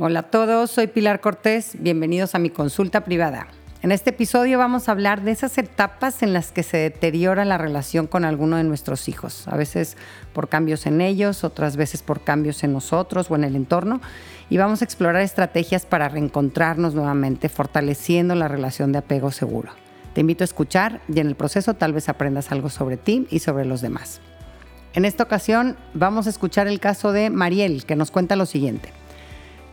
Hola a todos, soy Pilar Cortés, bienvenidos a mi consulta privada. En este episodio vamos a hablar de esas etapas en las que se deteriora la relación con alguno de nuestros hijos, a veces por cambios en ellos, otras veces por cambios en nosotros o en el entorno, y vamos a explorar estrategias para reencontrarnos nuevamente, fortaleciendo la relación de apego seguro. Te invito a escuchar y en el proceso tal vez aprendas algo sobre ti y sobre los demás. En esta ocasión vamos a escuchar el caso de Mariel, que nos cuenta lo siguiente.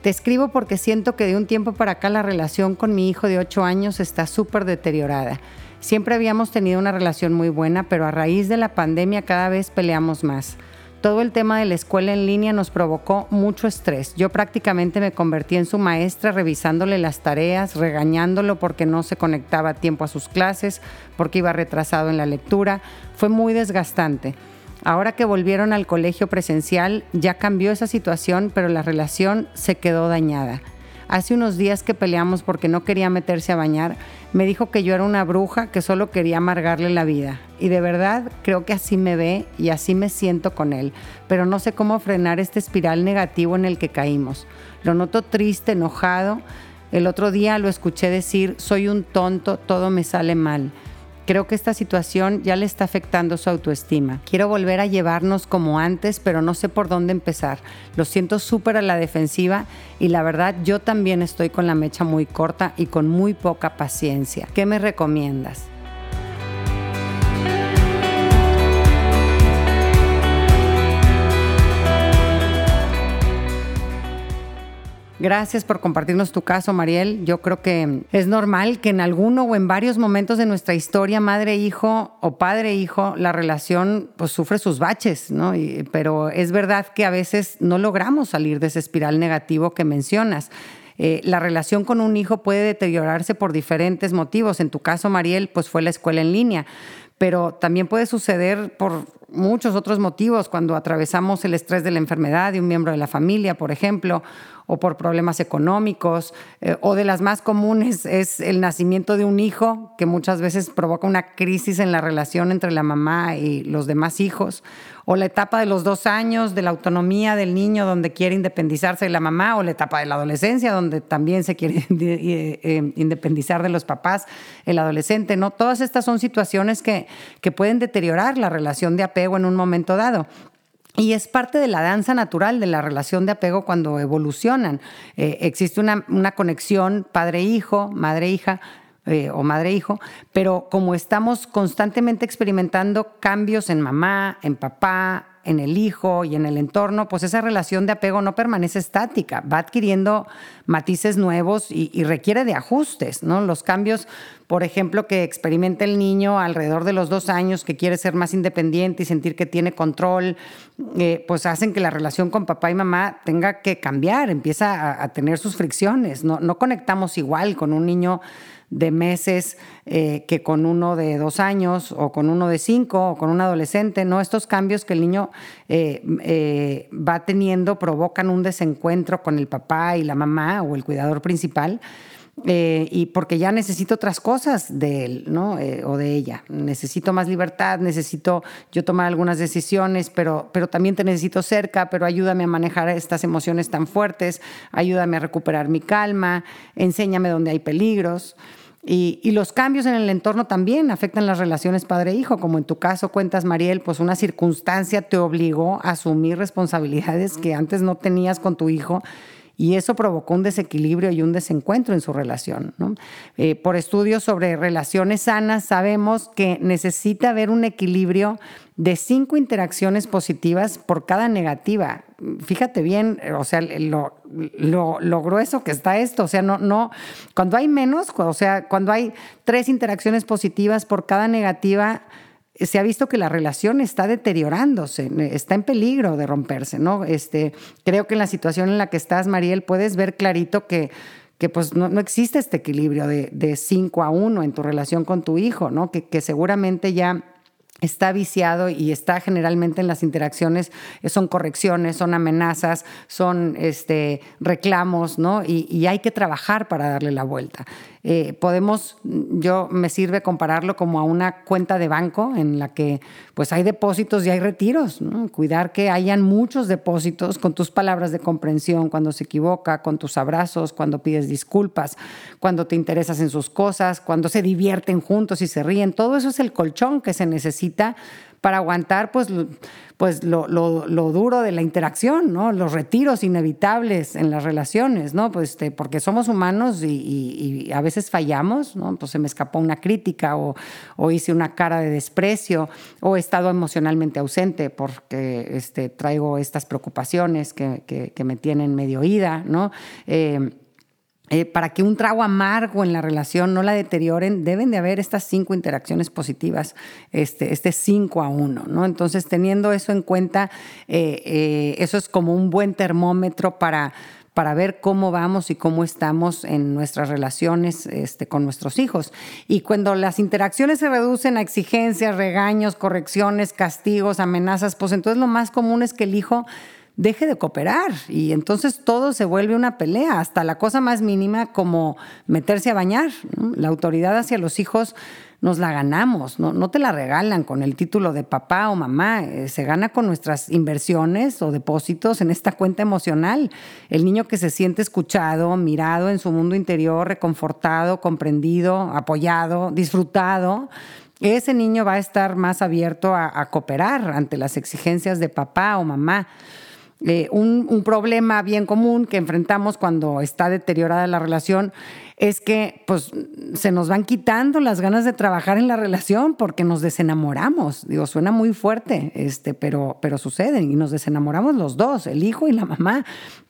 Te escribo porque siento que de un tiempo para acá la relación con mi hijo de 8 años está súper deteriorada. Siempre habíamos tenido una relación muy buena, pero a raíz de la pandemia cada vez peleamos más. Todo el tema de la escuela en línea nos provocó mucho estrés. Yo prácticamente me convertí en su maestra revisándole las tareas, regañándolo porque no se conectaba a tiempo a sus clases, porque iba retrasado en la lectura. Fue muy desgastante. Ahora que volvieron al colegio presencial, ya cambió esa situación, pero la relación se quedó dañada. Hace unos días que peleamos porque no quería meterse a bañar, me dijo que yo era una bruja que solo quería amargarle la vida. Y de verdad creo que así me ve y así me siento con él, pero no sé cómo frenar este espiral negativo en el que caímos. Lo noto triste, enojado. El otro día lo escuché decir, soy un tonto, todo me sale mal. Creo que esta situación ya le está afectando su autoestima. Quiero volver a llevarnos como antes, pero no sé por dónde empezar. Lo siento súper a la defensiva y la verdad yo también estoy con la mecha muy corta y con muy poca paciencia. ¿Qué me recomiendas? Gracias por compartirnos tu caso, Mariel. Yo creo que es normal que en alguno o en varios momentos de nuestra historia, madre-hijo o padre-hijo, la relación pues, sufre sus baches, ¿no? pero es verdad que a veces no logramos salir de ese espiral negativo que mencionas. Eh, la relación con un hijo puede deteriorarse por diferentes motivos. En tu caso, Mariel, pues fue la escuela en línea, pero también puede suceder por muchos otros motivos, cuando atravesamos el estrés de la enfermedad de un miembro de la familia, por ejemplo, o por problemas económicos, eh, o de las más comunes es el nacimiento de un hijo, que muchas veces provoca una crisis en la relación entre la mamá y los demás hijos, o la etapa de los dos años, de la autonomía del niño donde quiere independizarse de la mamá, o la etapa de la adolescencia donde también se quiere eh, eh, independizar de los papás, el adolescente, ¿no? Todas estas son situaciones que, que pueden deteriorar la relación de apego en un momento dado. Y es parte de la danza natural de la relación de apego cuando evolucionan. Eh, existe una, una conexión padre-hijo, madre-hija, eh, o madre-hijo, pero como estamos constantemente experimentando cambios en mamá, en papá, en el hijo y en el entorno, pues esa relación de apego no permanece estática, va adquiriendo matices nuevos y, requiere de ajustes, ¿no? Los cambios, por ejemplo, que experimenta el niño alrededor de los dos años, que quiere ser más independiente y sentir que tiene control, eh, pues hacen que la relación con papá y mamá tenga que cambiar, empieza a, tener sus fricciones, no, conectamos igual con un niño de meses eh, que con uno de dos años o con uno de cinco o con un adolescente, ¿no? Estos cambios que el niño eh, va teniendo provocan un desencuentro con el papá y la mamá o el cuidador principal. Y porque ya necesito otras cosas de él, ¿no? o de ella. Necesito más libertad, necesito yo tomar algunas decisiones, pero, pero también te necesito cerca, pero ayúdame a manejar estas emociones tan fuertes, ayúdame a recuperar mi calma, enséñame dónde hay peligros. Y, los cambios en el entorno también afectan las relaciones padre-hijo, como en tu caso cuentas, Mariel, pues una circunstancia te obligó a asumir responsabilidades que antes no tenías con tu hijo y eso provocó un desequilibrio y un desencuentro en su relación. Eh, por estudios sobre relaciones sanas sabemos que necesita haber un equilibrio de cinco interacciones positivas por cada negativa. Fíjate bien, o sea, lo, lo, grueso que está esto, o sea, no, no, cuando hay menos, o sea, cuando hay tres interacciones positivas por cada negativa, se ha visto que la relación está deteriorándose, está en peligro de romperse, ¿no? Este, creo que en la situación en la que estás, Mariel, puedes ver clarito que, que pues no, existe este equilibrio de 5 a 1 en tu relación con tu hijo, ¿no? Que, que seguramente ya está viciado y está generalmente en las interacciones, eh, son correcciones, son amenazas, son este, reclamos, ¿no? Y, hay que trabajar para darle la vuelta. Eh, podemos, yo me sirve compararlo como a una cuenta de banco en la que pues hay depósitos y hay retiros, Cuidar que hayan muchos depósitos con tus palabras de comprensión cuando se equivoca, con tus abrazos, cuando pides disculpas, cuando te interesas en sus cosas, cuando se divierten juntos y se ríen. Todo eso es el colchón que se necesita para aguantar pues, pues lo, duro de la interacción. Los retiros inevitables en las relaciones. Pues este, porque somos humanos y, a veces fallamos, ¿no? Pues se me escapó una crítica o, hice una cara de desprecio o he estado emocionalmente ausente porque este, traigo estas preocupaciones que, me tienen medio ida. Eh, eh, para que un trago amargo en la relación no la deterioren, deben de haber estas cinco interacciones positivas, este, este cinco a uno, ¿no? Entonces, teniendo eso en cuenta, eh, eh, eso es como un buen termómetro para, para ver cómo vamos y cómo estamos en nuestras relaciones este, con nuestros hijos. Y cuando las interacciones se reducen a exigencias, regaños, correcciones, castigos, amenazas, pues entonces lo más común es que el hijo deje de cooperar y entonces todo se vuelve una pelea, hasta la cosa más mínima como meterse a bañar. La autoridad hacia los hijos nos la ganamos, no, te la regalan con el título de papá o mamá, eh, se gana con nuestras inversiones o depósitos en esta cuenta emocional. El niño que se siente escuchado, mirado en su mundo interior, reconfortado, comprendido, apoyado, disfrutado, ese niño va a estar más abierto a cooperar ante las exigencias de papá o mamá. Eh, un, problema bien común que enfrentamos cuando está deteriorada la relación es que pues, se nos van quitando las ganas de trabajar en la relación porque nos desenamoramos. Digo, suena muy fuerte, este, pero, pero y nos desenamoramos los dos, el hijo y la mamá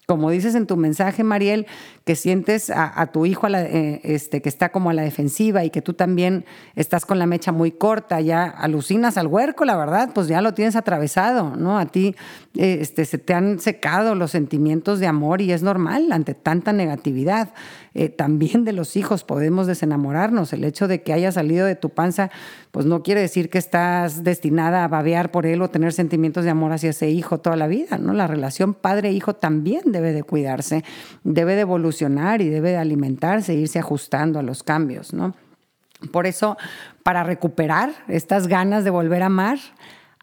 como dices en tu mensaje, Mariel, que sientes a, tu hijo eh, este, que está como a la defensiva y que tú también estás con la mecha muy corta, ya alucinas al huerco, la verdad, pues ya lo tienes atravesado, ¿no? A ti eh, este, se te han secado los sentimientos de amor y es normal ante tanta negatividad. Eh, también de los hijos podemos desenamorarnos. El hecho de que haya salido de tu panza, pues no quiere decir que estás destinada a babear por él o tener sentimientos de amor hacia ese hijo toda la vida, ¿no? La relación padre-hijo también debe de cuidarse, debe de evolucionar y debe de alimentarse, e irse ajustando a los cambios, ¿no? Por eso, para recuperar estas ganas de volver a amar,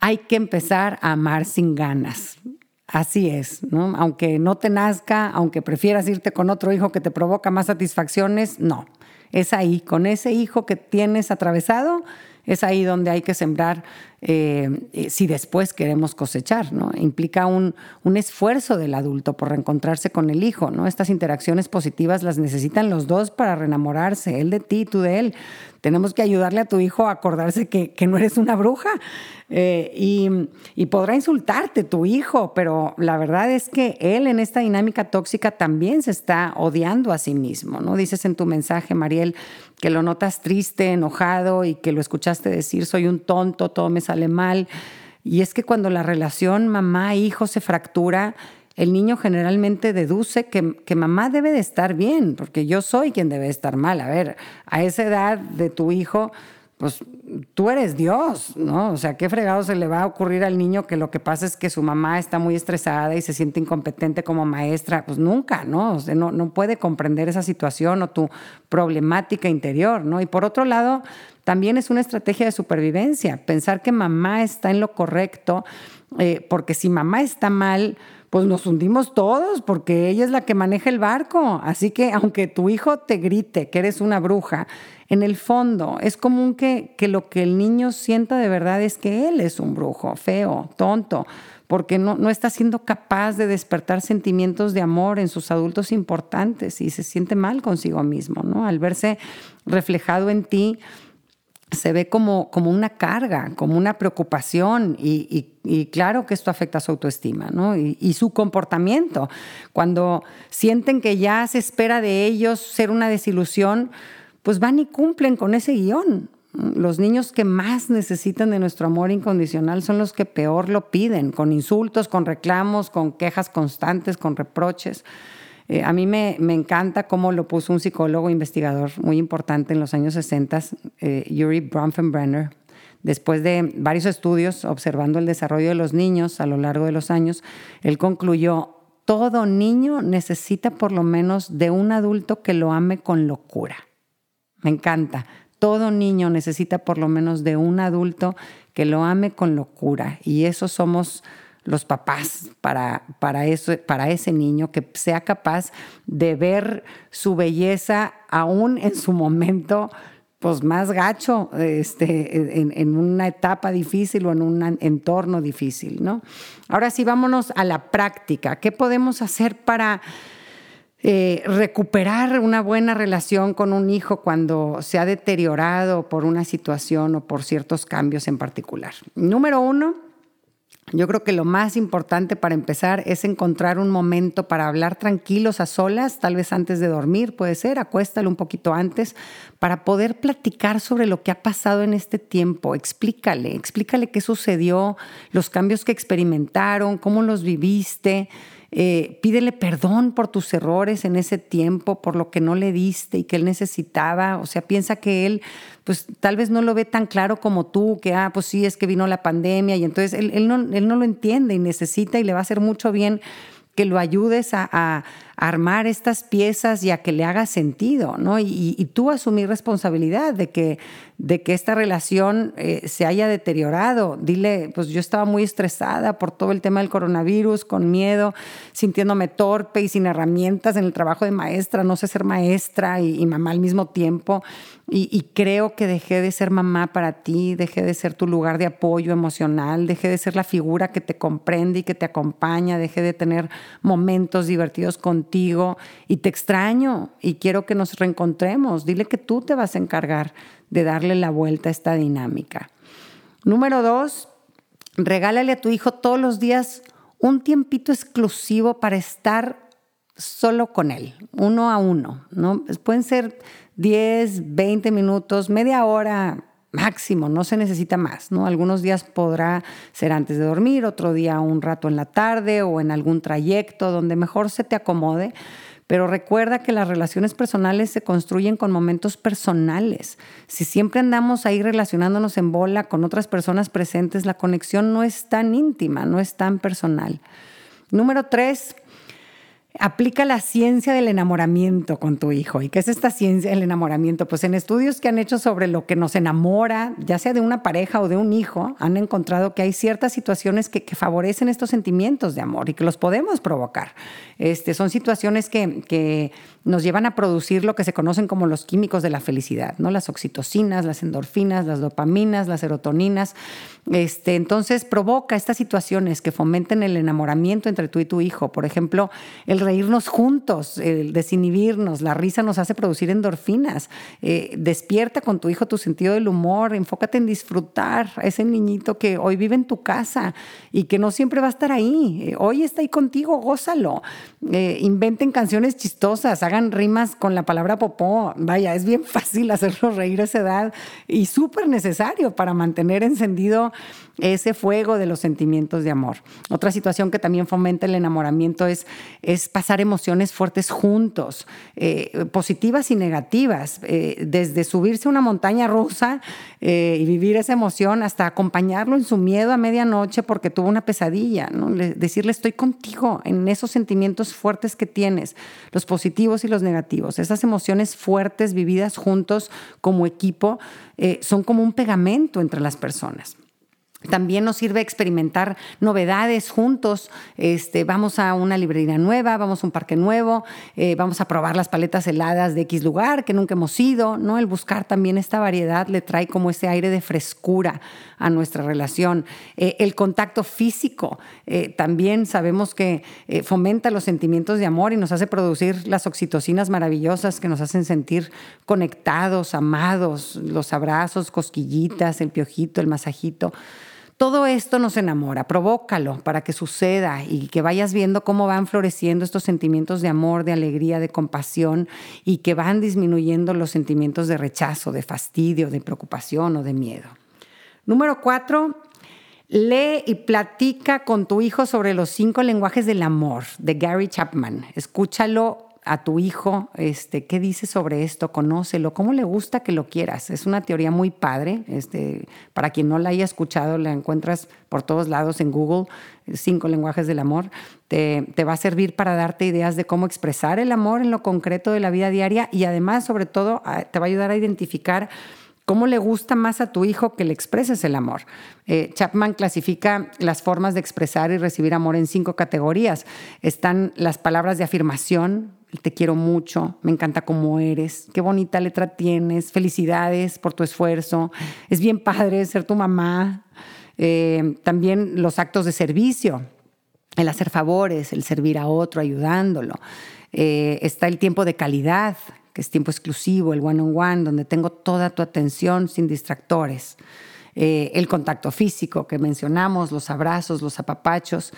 hay que empezar a amar sin ganas. Así es, ¿no? Aunque no te nazca, aunque prefieras irte con otro hijo que te provoca más satisfacciones, no. Es ahí, con ese hijo que tienes atravesado, es ahí donde hay que sembrar eh, eh, si después queremos cosechar, ¿no? Implica un, un, esfuerzo del adulto por reencontrarse con el hijo, ¿no? Estas interacciones positivas las necesitan los dos para reenamorarse, él de ti, tú de él. Tenemos que ayudarle a tu hijo a acordarse que, que no eres una bruja eh, y, y, podrá insultarte tu hijo, pero la verdad es que él en esta dinámica tóxica también se está odiando a sí mismo, ¿no? Dices en tu mensaje, Mariel, que lo notas triste, enojado y que lo escuchaste decir, soy un tonto, todo me sale mal. Y es que cuando la relación mamá-hijo se fractura, el niño generalmente deduce que, que, mamá debe de estar bien, porque yo soy quien debe estar mal. A ver, a esa edad de tu hijo, pues tú eres Dios, ¿no? O sea, ¿qué fregado se le va a ocurrir al niño que lo que pasa es que su mamá está muy estresada y se siente incompetente como maestra? Pues nunca, ¿no? O sea, no, no puede comprender esa situación o tu problemática interior, ¿no? Y por otro lado, también es una estrategia de supervivencia, pensar que mamá está en lo correcto, eh, porque si mamá está mal, pues nos hundimos todos porque ella es la que maneja el barco. Así que aunque tu hijo te grite que eres una bruja, en el fondo es común que, que lo que el niño sienta de verdad es que él es un brujo, feo, tonto, porque no, no está siendo capaz de despertar sentimientos de amor en sus adultos importantes y se siente mal consigo mismo, ¿no? Al verse reflejado en ti, se ve como, como una carga, como una preocupación y, claro que esto afecta su autoestima ¿no? y, su comportamiento. Cuando sienten que ya se espera de ellos ser una desilusión, pues van y cumplen con ese guion. Los niños que más necesitan de nuestro amor incondicional son los que peor lo piden, con insultos, con reclamos, con quejas constantes, con reproches. Eh, a mí me, encanta cómo lo puso un psicólogo investigador muy importante en los años 60, eh, Yuri Bronfenbrenner. después de varios estudios observando el desarrollo de los niños a lo largo de los años, él concluyó, todo niño necesita por lo menos de un adulto que lo ame con locura. Me encanta. Todo niño necesita por lo menos de un adulto que lo ame con locura. Y eso somos los papás para, para, eso, para ese niño, que sea capaz de ver su belleza aún en su momento pues más gacho este, en, una etapa difícil o en un entorno difícil, ¿no? Ahora sí, vámonos a la práctica. ¿Qué podemos hacer para eh, recuperar una buena relación con un hijo cuando se ha deteriorado por una situación o por ciertos cambios en particular? Número uno, yo creo que lo más importante para empezar es encontrar un momento para hablar tranquilos a solas, tal vez antes de dormir, puede ser, acuéstalo un poquito antes, para poder platicar sobre lo que ha pasado en este tiempo. Explícale, explícale qué sucedió, los cambios que experimentaron, cómo los viviste. Eh, pídele perdón por tus errores en ese tiempo, por lo que no le diste y que él necesitaba. O sea, piensa que él, pues tal vez no lo ve tan claro como tú, que, ah, pues sí, es que vino la pandemia y entonces él, no, él no lo entiende y necesita y le va a hacer mucho bien que lo ayudes a, armar estas piezas y a que le haga sentido, ¿no? Y, tú asumir responsabilidad de que, de que esta relación eh, se haya deteriorado. Dile, pues yo estaba muy estresada por todo el tema del coronavirus, con miedo, sintiéndome torpe y sin herramientas en el trabajo de maestra, no sé ser maestra y mamá al mismo tiempo. Y, creo que dejé de ser mamá para ti, dejé de ser tu lugar de apoyo emocional, dejé de ser la figura que te comprende y que te acompaña, dejé de tener momentos divertidos contigo y te extraño y quiero que nos reencontremos. Dile que tú te vas a encargar de darle la vuelta a esta dinámica. Número dos, regálale a tu hijo todos los días un tiempito exclusivo para estar solo con él, uno a uno. ¿no? Pueden ser 10, 20 minutos, media hora máximo, no se necesita más, ¿no? Algunos días podrá ser antes de dormir, otro día un rato en la tarde o en algún trayecto donde mejor se te acomode, pero recuerda que las relaciones personales se construyen con momentos personales. Si siempre andamos ahí relacionándonos en bola con otras personas presentes, la conexión no es tan íntima, no es tan personal. Número tres, Aplica la ciencia del enamoramiento con tu hijo. ¿Y qué es esta ciencia del enamoramiento? Pues en estudios que han hecho sobre lo que nos enamora, ya sea de una pareja o de un hijo, han encontrado que hay ciertas situaciones que, favorecen estos sentimientos de amor y que los podemos provocar. Este, son situaciones que, que nos llevan a producir lo que se conocen como los químicos de la felicidad, ¿no? Las oxitocinas, las endorfinas, las dopaminas, las serotoninas. Este, entonces provoca estas situaciones que fomenten el enamoramiento entre tú y tu hijo. Por ejemplo, el reírnos juntos, el desinhibirnos, la risa nos hace producir endorfinas. Eh, despierta con tu hijo tu sentido del humor, enfócate en disfrutar a ese niñito que hoy vive en tu casa y que no siempre va a estar ahí. Eh, hoy está ahí contigo, gózalo. Eh, inventen canciones chistosas, hagan rimas con la palabra popó. Vaya, es bien fácil hacerlo reír a esa edad y súper necesario para mantener encendido ese fuego de los sentimientos de amor. Otra situación que también fomenta el enamoramiento es, es pasar emociones fuertes juntos, eh, positivas y negativas, eh, desde subirse a una montaña rusa eh, y vivir esa emoción hasta acompañarlo en su miedo a medianoche porque tuvo una pesadilla, ¿no? decirle estoy contigo en esos sentimientos fuertes que tienes, los positivos y los negativos, esas emociones fuertes vividas juntos como equipo son como un pegamento entre las personas. También nos sirve experimentar novedades juntos. Este, vamos a una librería nueva, vamos a un parque nuevo, eh, vamos a probar las paletas heladas de X lugar que nunca hemos ido. ¿no? El buscar también esta variedad le trae como ese aire de frescura a nuestra relación. Eh, el contacto físico eh, también sabemos que fomenta los sentimientos de amor y nos hace producir las oxitocinas maravillosas que nos hacen sentir conectados, amados, los abrazos, cosquillitas, el piojito, el masajito. Todo esto nos enamora, provócalo para que suceda y que vayas viendo cómo van floreciendo estos sentimientos de amor, de alegría, de compasión y que van disminuyendo los sentimientos de rechazo, de fastidio, de preocupación o de miedo. Número cuatro, lee y platica con tu hijo sobre los cinco lenguajes del amor de Gary Chapman. Escúchalo a tu hijo, este, ¿qué dice sobre esto? Conócelo, ¿cómo le gusta que lo quieras? Es una teoría muy padre. Este, para quien no la haya escuchado, la encuentras por todos lados en Google, cinco lenguajes del amor. Te, te va a servir para darte ideas de cómo expresar el amor en lo concreto de la vida diaria y además, sobre todo, te va a ayudar a identificar ¿Cómo le gusta más a tu hijo que le expreses el amor? Eh, Chapman clasifica las formas de expresar y recibir amor en cinco categorías. Están las palabras de afirmación, te quiero mucho, me encanta cómo eres, qué bonita letra tienes, felicidades por tu esfuerzo, es bien padre ser tu mamá. Eh, también los actos de servicio, el hacer favores, el servir a otro, ayudándolo. Eh, está el tiempo de calidad, que es tiempo exclusivo, el one-on-one, donde tengo toda tu atención sin distractores. Eh, el contacto físico que mencionamos, los abrazos, los apapachos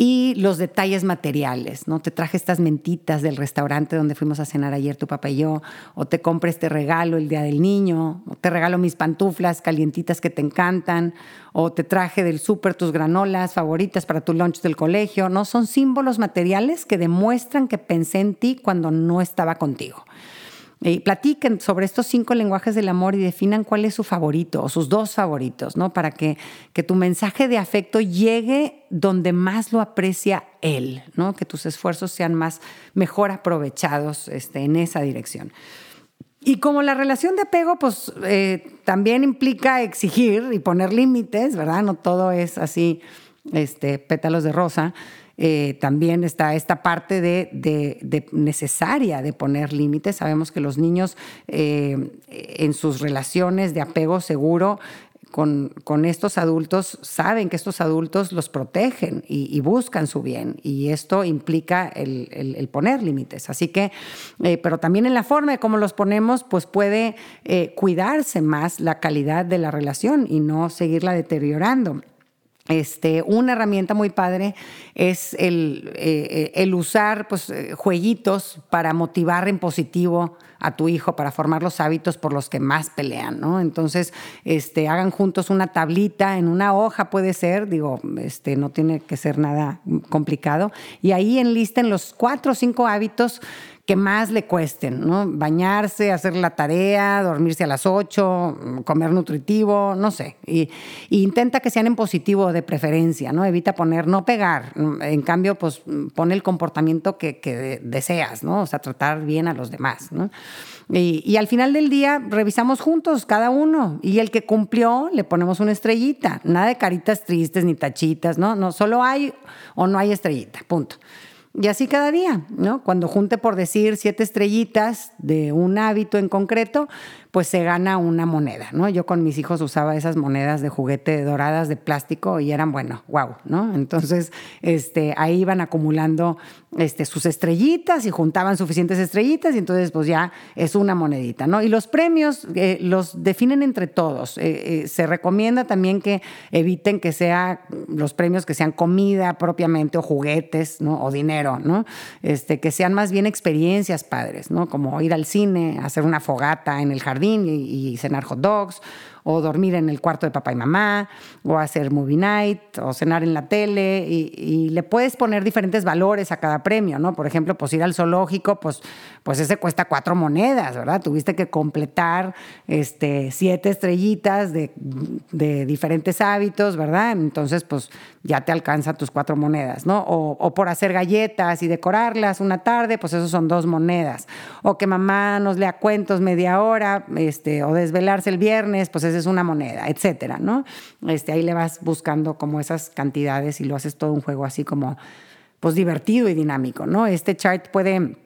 y los detalles materiales, ¿no? Te traje estas mentitas del restaurante donde fuimos a cenar ayer tu papá y yo, o te compré este regalo el día del niño, o te regalo mis pantuflas calientitas que te encantan, o te traje del súper tus granolas favoritas para tu lunch del colegio, ¿no? Son símbolos materiales que demuestran que pensé en ti cuando no estaba contigo. Y platiquen sobre estos cinco lenguajes del amor y definan cuál es su favorito o sus dos favoritos, ¿no? Para que, que tu mensaje de afecto llegue donde más lo aprecia él, ¿no? Que tus esfuerzos sean más, mejor aprovechados este, en esa dirección. Y como la relación de apego, pues eh, también implica exigir y poner límites, ¿verdad? No todo es así, este, pétalos de rosa. Eh, también está esta parte de, necesaria de poner límites. Sabemos que los niños eh, en sus relaciones de apego seguro con, estos adultos saben que estos adultos los protegen y, buscan su bien y esto implica el, poner límites. Así que, eh, pero también en la forma de cómo los ponemos, pues puede cuidarse más la calidad de la relación y no seguirla deteriorando. Este, una herramienta muy padre es el, eh, el usar pues, eh, jueguitos para motivar en positivo a tu hijo, para formar los hábitos por los que más pelean, ¿no? Entonces, este, hagan juntos una tablita en una hoja, puede ser, digo, este, no tiene que ser nada complicado, y ahí enlisten los cuatro o cinco hábitos que más le cuesten, ¿no? Bañarse, hacer la tarea, dormirse a las 8, comer nutritivo, no sé. Y, intenta que sean en positivo de preferencia, ¿no? Evita poner no pegar. En cambio, pues pone el comportamiento que, deseas, ¿no? O sea, tratar bien a los demás, ¿no? Y, y, al final del día revisamos juntos cada uno y el que cumplió le ponemos una estrellita, nada de caritas tristes ni tachitas, ¿no? No, solo hay o no hay estrellita, punto. Y así cada día, ¿no? Cuando junte por decir siete estrellitas de un hábito en concreto, pues se gana una moneda, ¿no? Yo con mis hijos usaba esas monedas de juguete doradas de plástico y eran, bueno, wow, ¿no? Entonces, este, ahí iban acumulando este, sus estrellitas y juntaban suficientes estrellitas y entonces pues ya es una monedita, ¿no? Y los premios eh, los definen entre todos. Eh, eh, se recomienda también que eviten que sea los premios que sean comida propiamente o juguetes, ¿no? O dinero, ¿no? Este, que sean más bien experiencias padres, ¿no? Como ir al cine, hacer una fogata en el jardín y, cenar hot dogs, o dormir en el cuarto de papá y mamá, o hacer movie night, o cenar en la tele, y, le puedes poner diferentes valores a cada premio, ¿no? Por ejemplo, pues ir al zoológico, pues, pues ese cuesta cuatro monedas, ¿verdad? Tuviste que completar este, siete estrellitas de, diferentes hábitos, ¿verdad? Entonces, pues ya te alcanza tus cuatro monedas, ¿no? O, por hacer galletas y decorarlas una tarde, pues eso son dos monedas. O que mamá nos lea cuentos media hora, este, o desvelarse el viernes, pues esa es una moneda, etcétera, ¿no? Este, ahí le vas buscando como esas cantidades y lo haces todo un juego así como, pues divertido y dinámico, ¿no? Este chart puede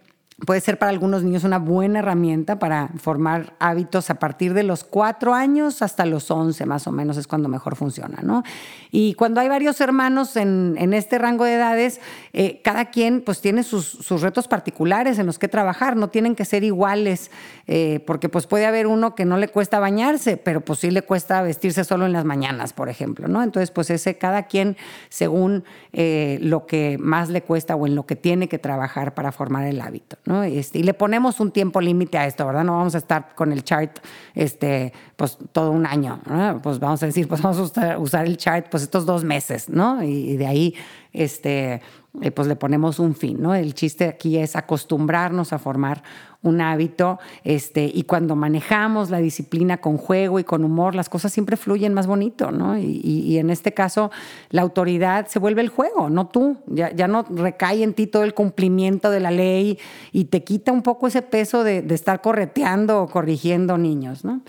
puede ser para algunos niños una buena herramienta para formar hábitos a partir de los cuatro años hasta los once, más o menos, es cuando mejor funciona, ¿no? Y cuando hay varios hermanos en, este rango de edades, eh, cada quien pues tiene sus, retos particulares en los que trabajar, no tienen que ser iguales, eh, porque pues puede haber uno que no le cuesta bañarse, pero pues sí le cuesta vestirse solo en las mañanas, por ejemplo, ¿no? Entonces, pues ese cada quien según eh, lo que más le cuesta o en lo que tiene que trabajar para formar el hábito, ¿no? Este, y le ponemos un tiempo límite a esto, ¿verdad? No vamos a estar con el chart este, pues, todo un año, Pues vamos a decir, pues vamos a usar, el chart pues estos dos meses, ¿no? Y, de ahí este, eh, pues le ponemos un fin, ¿no? El chiste aquí es acostumbrarnos a formar un hábito, este, y cuando manejamos la disciplina con juego y con humor, las cosas siempre fluyen más bonito, ¿no? Y, en este caso, la autoridad se vuelve el juego, no tú, ya, ya, no recae en ti todo el cumplimiento de la ley y te quita un poco ese peso de, de estar correteando o corrigiendo niños, ¿no?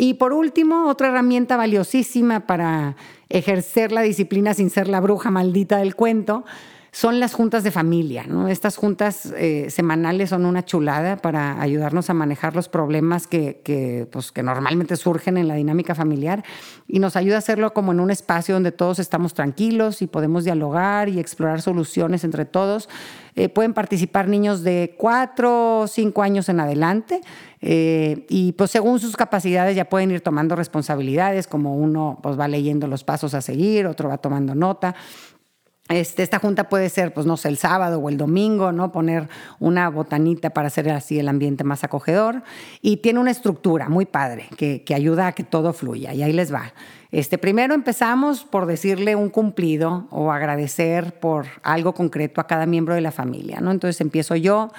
Y por último, otra herramienta valiosísima para ejercer la disciplina sin ser la bruja maldita del cuento son las juntas de familia. ¿no? Estas juntas eh, semanales son una chulada para ayudarnos a manejar los problemas que, pues, que normalmente surgen en la dinámica familiar y nos ayuda a hacerlo como en un espacio donde todos estamos tranquilos y podemos dialogar y explorar soluciones entre todos. Eh, pueden participar niños de cuatro o cinco años en adelante eh, y pues según sus capacidades ya pueden ir tomando responsabilidades, como uno pues va leyendo los pasos a seguir, otro va tomando nota. Este, esta junta puede ser, pues no sé, el sábado o el domingo, ¿no? Poner una botanita para hacer así el ambiente más acogedor. Y tiene una estructura muy padre que, que ayuda a que todo fluya. Y ahí les va. Este, primero empezamos por decirle un cumplido o agradecer por algo concreto a cada miembro de la familia, ¿no? Entonces empiezo yo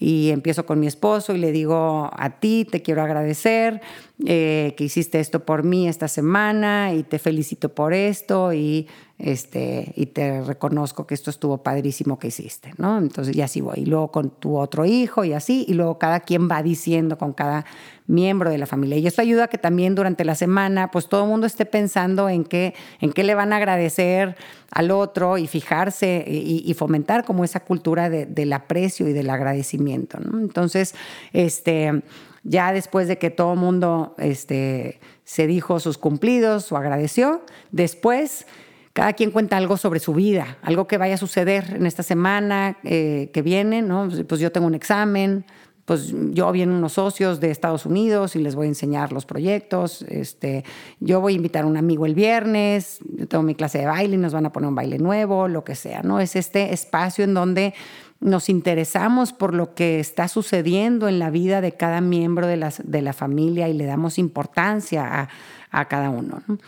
y empiezo con mi esposo y le digo a ti, te quiero agradecer eh, que hiciste esto por mí esta semana y te felicito por esto y este, y te reconozco que esto estuvo padrísimo que hiciste, ¿no? Entonces, ya así voy. Y luego con tu otro hijo y así, y luego cada quien va diciendo con cada miembro de la familia. Y esto ayuda a que también durante la semana, pues todo el mundo esté pensando en qué, en qué le van a agradecer al otro y fijarse y, fomentar como esa cultura del aprecio y del agradecimiento. Entonces, este, ya después de que todo el mundo este, se dijo sus cumplidos o agradeció, después cada quien cuenta algo sobre su vida, algo que vaya a suceder en esta semana eh, que viene, ¿no? Pues yo tengo un examen, pues yo vienen unos socios de Estados Unidos y les voy a enseñar los proyectos. Este, yo voy a invitar a un amigo el viernes, yo tengo mi clase de baile y nos van a poner un baile nuevo, lo que sea, ¿no? Es este espacio en donde nos interesamos por lo que está sucediendo en la vida de cada miembro de la, de la familia y le damos importancia a, a cada uno. ¿no?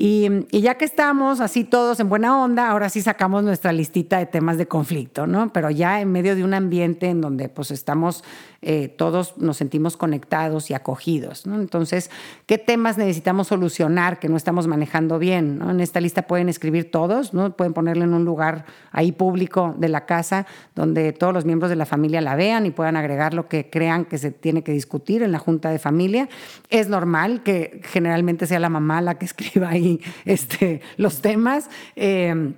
Y, ya que estamos así todos en buena onda, ahora sí sacamos nuestra listita de temas de conflicto, ¿no? Pero ya en medio de un ambiente en donde pues estamos eh, todos nos sentimos conectados y acogidos. Entonces, ¿qué temas necesitamos solucionar que no estamos manejando bien? En esta lista pueden escribir todos, ¿no? pueden ponerla en un lugar ahí público de la casa donde todos los miembros de la familia la vean y puedan agregar lo que crean que se tiene que discutir en la junta de familia. Es normal que generalmente sea la mamá la que escriba ahí este, los temas. Eh,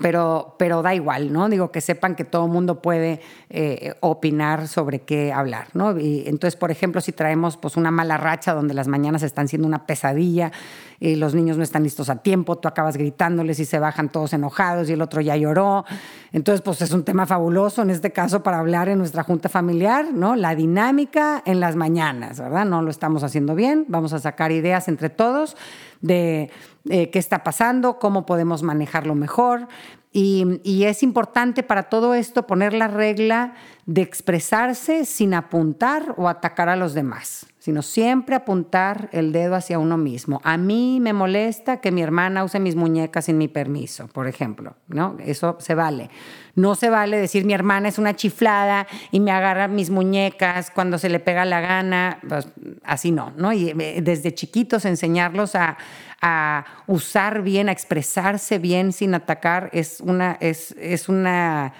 pero, pero da igual, ¿no? Digo, que sepan que todo mundo puede eh, opinar sobre qué hablar, ¿no? Y entonces, por ejemplo, si traemos pues, una mala racha donde las mañanas están siendo una pesadilla y los niños no están listos a tiempo, tú acabas gritándoles y se bajan todos enojados y el otro ya lloró. Entonces, pues es un tema fabuloso en este caso para hablar en nuestra junta familiar, ¿no? La dinámica en las mañanas, ¿verdad? No lo estamos haciendo bien, vamos a sacar ideas entre todos de eh, qué está pasando, cómo podemos manejarlo mejor. Y, y, es importante para todo esto poner la regla de expresarse sin apuntar o atacar a los demás, sino siempre apuntar el dedo hacia uno mismo. A mí me molesta que mi hermana use mis muñecas sin mi permiso, por ejemplo, ¿no? Eso se vale. No se vale decir mi hermana es una chiflada y me agarra mis muñecas cuando se le pega la gana, pues, así no, ¿no? Y eh, desde chiquitos enseñarlos a a usar bien, a expresarse bien sin atacar, es una, es, es una,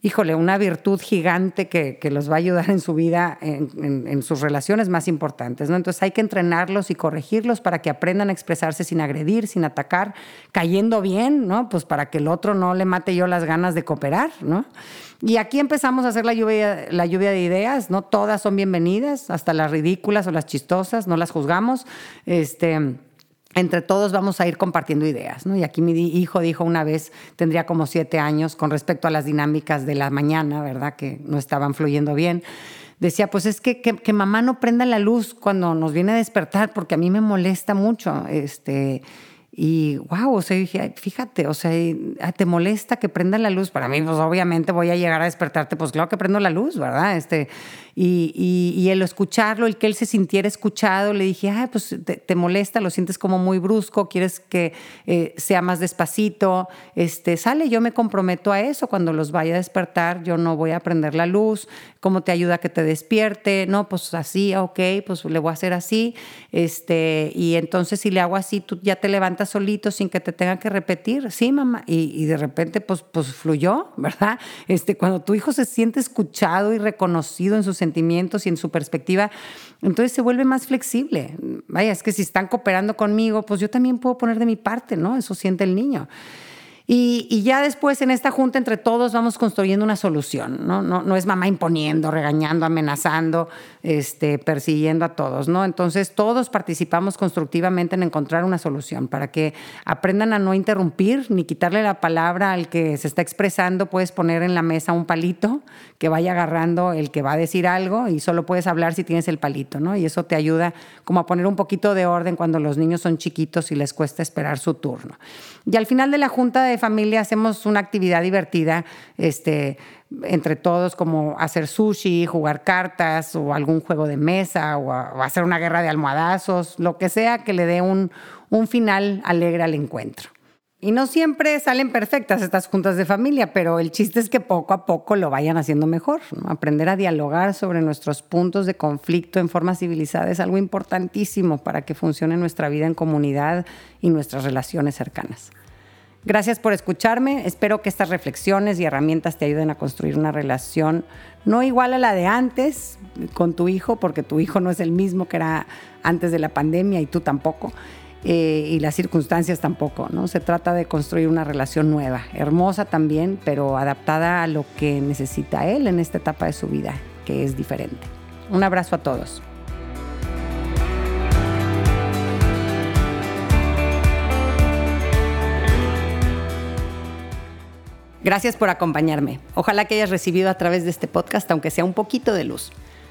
híjole, una virtud gigante que, que, los va a ayudar en su vida, en, en, sus relaciones más importantes. ¿no? Entonces hay que entrenarlos y corregirlos para que aprendan a expresarse sin agredir, sin atacar, cayendo bien, ¿no? Pues para que el otro no le mate yo las ganas de cooperar, ¿no? Y aquí empezamos a hacer la lluvia, la lluvia de ideas, ¿no? Todas son bienvenidas, hasta las ridículas o las chistosas, no las juzgamos. Este entre todos vamos a ir compartiendo ideas. ¿no? Y aquí mi hijo dijo una vez, tendría como siete años, con respecto a las dinámicas de la mañana, ¿verdad? Que no estaban fluyendo bien. Decía, pues es que, que, mamá no prenda la luz cuando nos viene a despertar, porque a mí me molesta mucho. Este, Y wow, o sea, dije, fíjate, o sea, te molesta que prenda la luz. Para mí, pues obviamente voy a llegar a despertarte, pues claro que prendo la luz, ¿verdad? Este, y, y, el escucharlo, el que él se sintiera escuchado, le dije, ay, pues te, molesta, lo sientes como muy brusco, quieres que eh, sea más despacito. Este, sale, yo me comprometo a eso. Cuando los vaya a despertar, yo no voy a prender la luz. ¿Cómo te ayuda a que te despierte? No, pues así, ok, pues le voy a hacer así. Este, y entonces si le hago así, tú ya te levantas solito sin que te tenga que repetir. Sí, mamá. Y, de repente, pues, pues fluyó, ¿verdad? Este, cuando tu hijo se siente escuchado y reconocido en sus sentimientos y en su perspectiva, entonces se vuelve más flexible. Vaya, es que si están cooperando conmigo, pues yo también puedo poner de mi parte, ¿no? Eso siente el niño. Y, ya después en esta junta entre todos vamos construyendo una solución, ¿no? No, es mamá imponiendo, regañando, amenazando, este, persiguiendo a todos, ¿no? Entonces todos participamos constructivamente en encontrar una solución para que aprendan a no interrumpir ni quitarle la palabra al que se está expresando. Puedes poner en la mesa un palito que vaya agarrando el que va a decir algo y solo puedes hablar si tienes el palito, ¿no? Y eso te ayuda como a poner un poquito de orden cuando los niños son chiquitos y les cuesta esperar su turno. Y al final de la junta de familia hacemos una actividad divertida, este, entre todos, como hacer sushi, jugar cartas o algún juego de mesa o, hacer una guerra de almohadazos, lo que sea que le dé un, un final alegre al encuentro. Y no siempre salen perfectas estas juntas de familia, pero el chiste es que poco a poco lo vayan haciendo mejor. Aprender a dialogar sobre nuestros puntos de conflicto en forma civilizada es algo importantísimo para que funcione nuestra vida en comunidad y nuestras relaciones cercanas. Gracias por escucharme. Espero que estas reflexiones y herramientas te ayuden a construir una relación no igual a la de antes con tu hijo, porque tu hijo no es el mismo que era antes de la pandemia y tú tampoco. Eh, y las circunstancias tampoco, ¿no? Se trata de construir una relación nueva, hermosa también, pero adaptada a lo que necesita él en esta etapa de su vida, que es diferente. Un abrazo a todos. Gracias por acompañarme. Ojalá que hayas recibido a través de este podcast, aunque sea un poquito de luz.